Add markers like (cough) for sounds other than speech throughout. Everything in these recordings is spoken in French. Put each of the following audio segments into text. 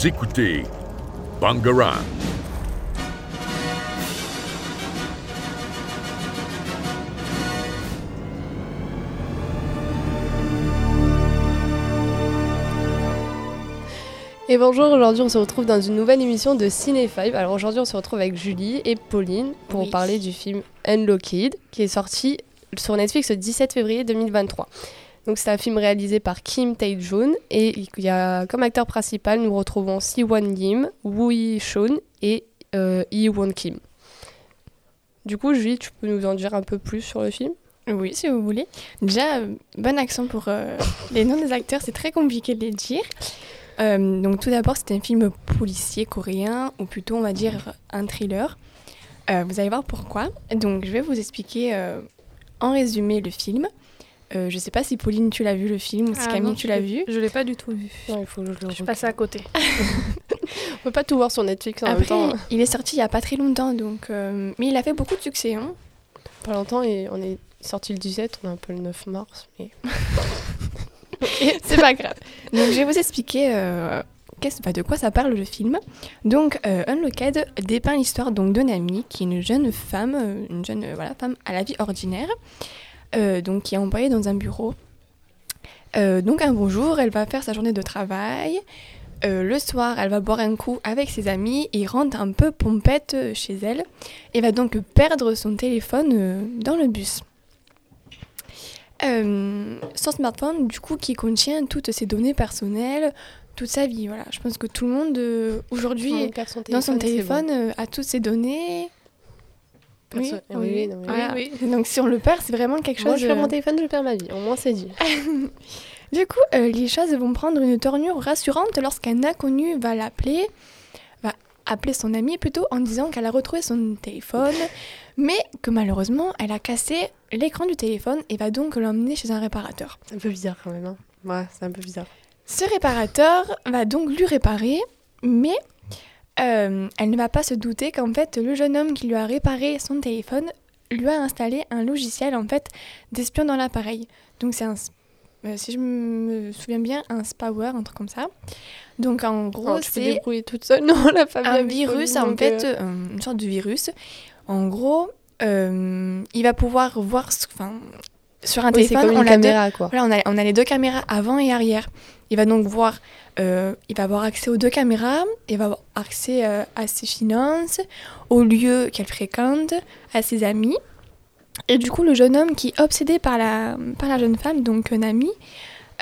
Vous écoutez Bangarang. Et bonjour, aujourd'hui on se retrouve dans une nouvelle émission de Ciné 5. Alors aujourd'hui on se retrouve avec Julie et Pauline pour Oui. parler du film Unlocked qui est sorti sur Netflix le 17 février 2023. Donc c'est un film réalisé par Kim Tae-joon et il y a comme acteur principal nous retrouvons Si-won Lim, Woo Hee-shun et euh, Lee-won Kim. Du coup Julie, tu peux nous en dire un peu plus sur le film? Oui, si vous voulez. Déjà, euh, bon accent pour euh, (laughs) les noms des acteurs, c'est très compliqué de les dire. Euh, donc tout d'abord, c'est un film policier coréen, ou plutôt on va dire un thriller. Vous allez voir pourquoi. Donc je vais vous expliquer en résumé le film. Euh, je sais pas si Pauline tu l'as vu le film ou si Ah Camille non, tu l'as vu. Je l'ai pas du tout vu. Non, il faut que je le Je passée à côté. (laughs) On peut pas tout voir sur Netflix en Après, même temps. il est sorti il y a pas très longtemps, donc euh, mais il a fait beaucoup de succès. Hein. Pas longtemps et on est sorti le 17, on est un peu le 9 mars. Mais... (laughs) (laughs) C'est pas grave. Donc, je vais vous expliquer euh, de quoi ça parle le film. Donc, euh, Unlocked dépeint l'histoire donc de Nami, qui est une jeune femme, une jeune euh, voilà, femme à la vie ordinaire, donc qui est employée dans un bureau. Euh, donc, un beau jour, elle va faire sa journée de travail. Euh, le soir, elle va boire un coup avec ses amis et rentre un peu pompette euh, chez elle et va donc perdre son téléphone euh, dans le bus. Euh, son smartphone, du coup, qui contient toutes ses données personnelles, toute sa vie. Voilà, je pense que tout le monde euh, aujourd'hui, dans son téléphone, bon. euh, a toutes ses données. Perso- oui, oui, non, mais Voilà. oui. Donc si on le perd, c'est vraiment quelque Moi, chose. je perds euh, mon téléphone, je perds ma vie. Au moins, c'est dit. (laughs) Du coup, euh, les choses vont prendre une tournure rassurante lorsqu'un inconnu va l'appeler, va appeler son ami plutôt en disant qu'elle a retrouvé son téléphone, mais que malheureusement, elle a cassé l'écran du téléphone et va donc l'emmener chez un réparateur. C'est un peu bizarre quand même. Hein. Ouais, c'est un peu bizarre. Ce réparateur va donc lui réparer, mais euh, elle ne va pas se douter qu'en fait le jeune homme qui lui a réparé son téléphone lui a installé un logiciel en fait d'espion dans l'appareil. Donc c'est un, euh, si je me souviens bien, un spyware, un truc comme ça. Donc en gros Oh, tu peux te c'est débrouiller toute seule. (laughs) Non, la un virus en fait, euh, une sorte de virus. En gros, euh, il va pouvoir voir, ce- enfin, sur un oui, téléphone, comme on deux- quoi. voilà, on a, on a les deux caméras avant et arrière. Il va donc voir, euh, il va avoir accès aux deux caméras, il va avoir accès euh, à ses finances, au lieu qu'elle fréquente, à ses amis. Et du coup, le jeune homme qui est obsédé par la, par la jeune femme, donc Nami,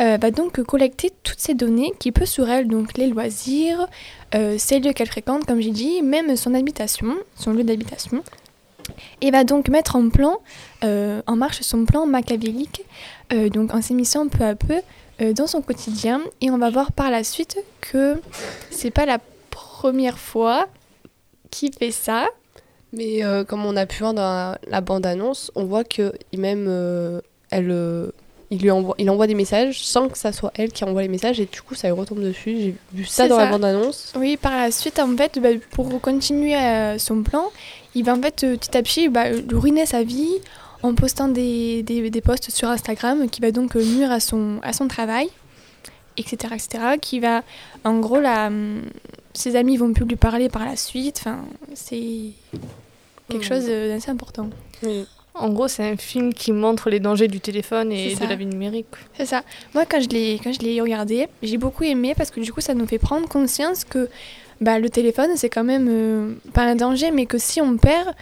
euh, va donc collecter toutes ces données qui peut sur elle, donc les loisirs, euh, ses lieux qu'elle fréquente, comme j'ai dit, même son habitation, son lieu d'habitation. Et va donc mettre en plan, euh, en marche son plan machiavélique, euh, donc en s'immisçant peu à peu euh, dans son quotidien. Et on va voir par la suite que c'est pas la première fois qu'il fait ça. Mais comme on a pu voir dans la, la bande-annonce, on voit que même elle, il lui envoie, il envoie des messages sans que ça soit elle qui envoie les messages et du coup ça lui retombe dessus. J'ai vu ça dans la bande-annonce. Oui, par la suite, en fait, bah, pour continuer euh, son plan, il va en fait euh, petit à petit bah, lui ruiner sa vie en postant des, des, des posts sur Instagram qui va donc euh, nuire à son, à son travail, etc., etc., qui va, en gros, hum, ses amis vont plus lui parler par la suite, enfin, c'est quelque Mhm. chose euh, d'assez important. En gros, c'est un film qui montre les dangers du téléphone et C'est de la vie numérique. C'est ça. Moi, quand je l'ai quand je l'ai regardé, j'ai beaucoup aimé parce que du coup, ça nous fait prendre conscience que bah, le téléphone, c'est quand même euh, pas un danger, mais que si on perd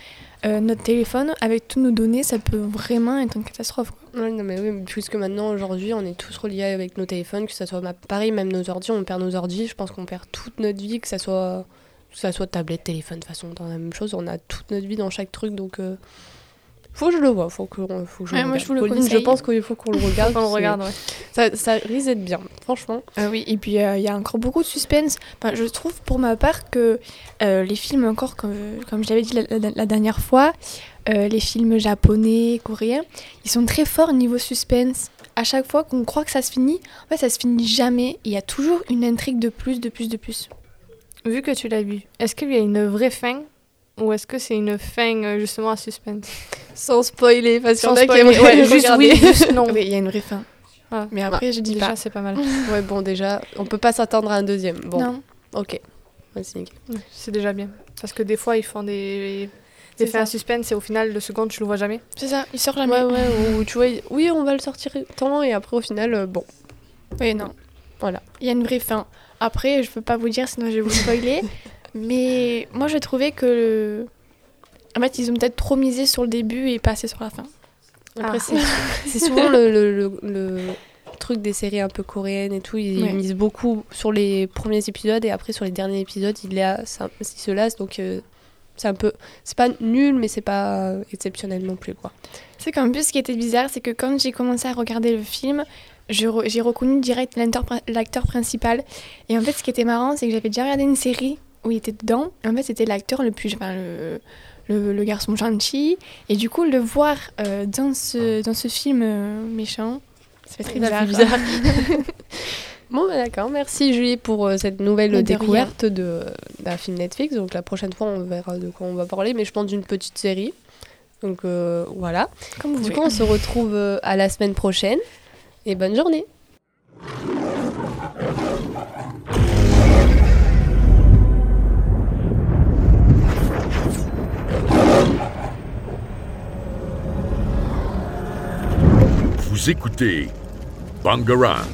euh, notre téléphone avec toutes nos données, ça peut vraiment être une catastrophe. quoi. Ouais, non mais oui, puisque maintenant aujourd'hui on est tous reliés avec nos téléphones, que ça soit pareil, même nos ordi, on perd nos ordi, je pense qu'on perd toute notre vie, que ça soit que ça soit tablette, téléphone, de toute façon, dans la même chose, on a toute notre vie dans chaque truc, donc euh, faut que je le vois, faut que, faut que je Ouais, le moi, regarde. je vous le Pauline, je pense qu'il faut qu'on le (laughs) regarde. Le ouais. Ça, ça risque d'être bien, franchement. Euh, oui, et puis euh, il y a encore beaucoup de suspense. Enfin, je trouve pour ma part que euh, les films, encore comme, comme je l'avais dit la, la- la dernière fois, euh, les films japonais, coréens, ils sont très forts niveau suspense. À chaque fois qu'on croit que ça se finit, en fait ça se finit jamais. Il y a toujours une intrigue de plus, de plus, de plus. Vu que tu l'as vu, est-ce qu'il y a une vraie fin ou est-ce que c'est une fin justement à suspense? Sans spoiler, parce qu'il y en a qui spoiler, aimeraient ouais, le (laughs) juste regarder. oui, juste (laughs) non. Oui, il y a une vraie fin. Ah. Mais après, je dis Déjà, pas. c'est pas mal. (laughs) Ouais, bon, déjà, on peut pas s'attendre à un deuxième. Bon, Non. Ok. Nickel. C'est déjà bien. Parce que des fois, ils font des, C'est des faits à ça. suspense et au final, le second, tu le vois jamais. C'est ça, il sort jamais. Ouais, ouais, ou tu vois, oui, on va le sortir tant, et après, au final, euh, bon. Oui, non. Voilà. Il y a une vraie fin. Après, je peux pas vous dire, sinon je vais vous spoiler. mais moi, je trouvais que. En fait, ils ont peut-être trop misé sur le début et pas assez sur la fin. Après, Ah. c'est- (laughs) c'est souvent le, le, le- le truc des séries un peu coréennes et tout. Ils Ouais. misent beaucoup sur les premiers épisodes et après, sur les derniers épisodes, ils, se lassent. Donc, euh, c'est un peu. C'est pas nul, mais c'est pas exceptionnel non plus, quoi. C'est qu'en plus, ce qui était bizarre, c'est que quand j'ai commencé à regarder le film, re- j'ai reconnu direct l'acteur principal. Et en fait, ce qui était marrant, c'est que j'avais déjà regardé une série où il était dedans. En fait, c'était l'acteur le plus. Enfin, le, le, le garçon gentil. Et du coup, le voir euh, dans, ce, dans ce film euh, méchant, ça fait très bizarre. bizarre. (laughs) Bon, bah, d'accord. Merci, Julie, pour euh, cette nouvelle De découverte de- d'un film Netflix. Donc, la prochaine fois, on verra de quoi on va parler, mais je pense d'une petite série. Donc, voilà. Comme vous Du voulez. coup, on se retrouve à la semaine prochaine. Et bonne journée. Vous écoutez Bangarang.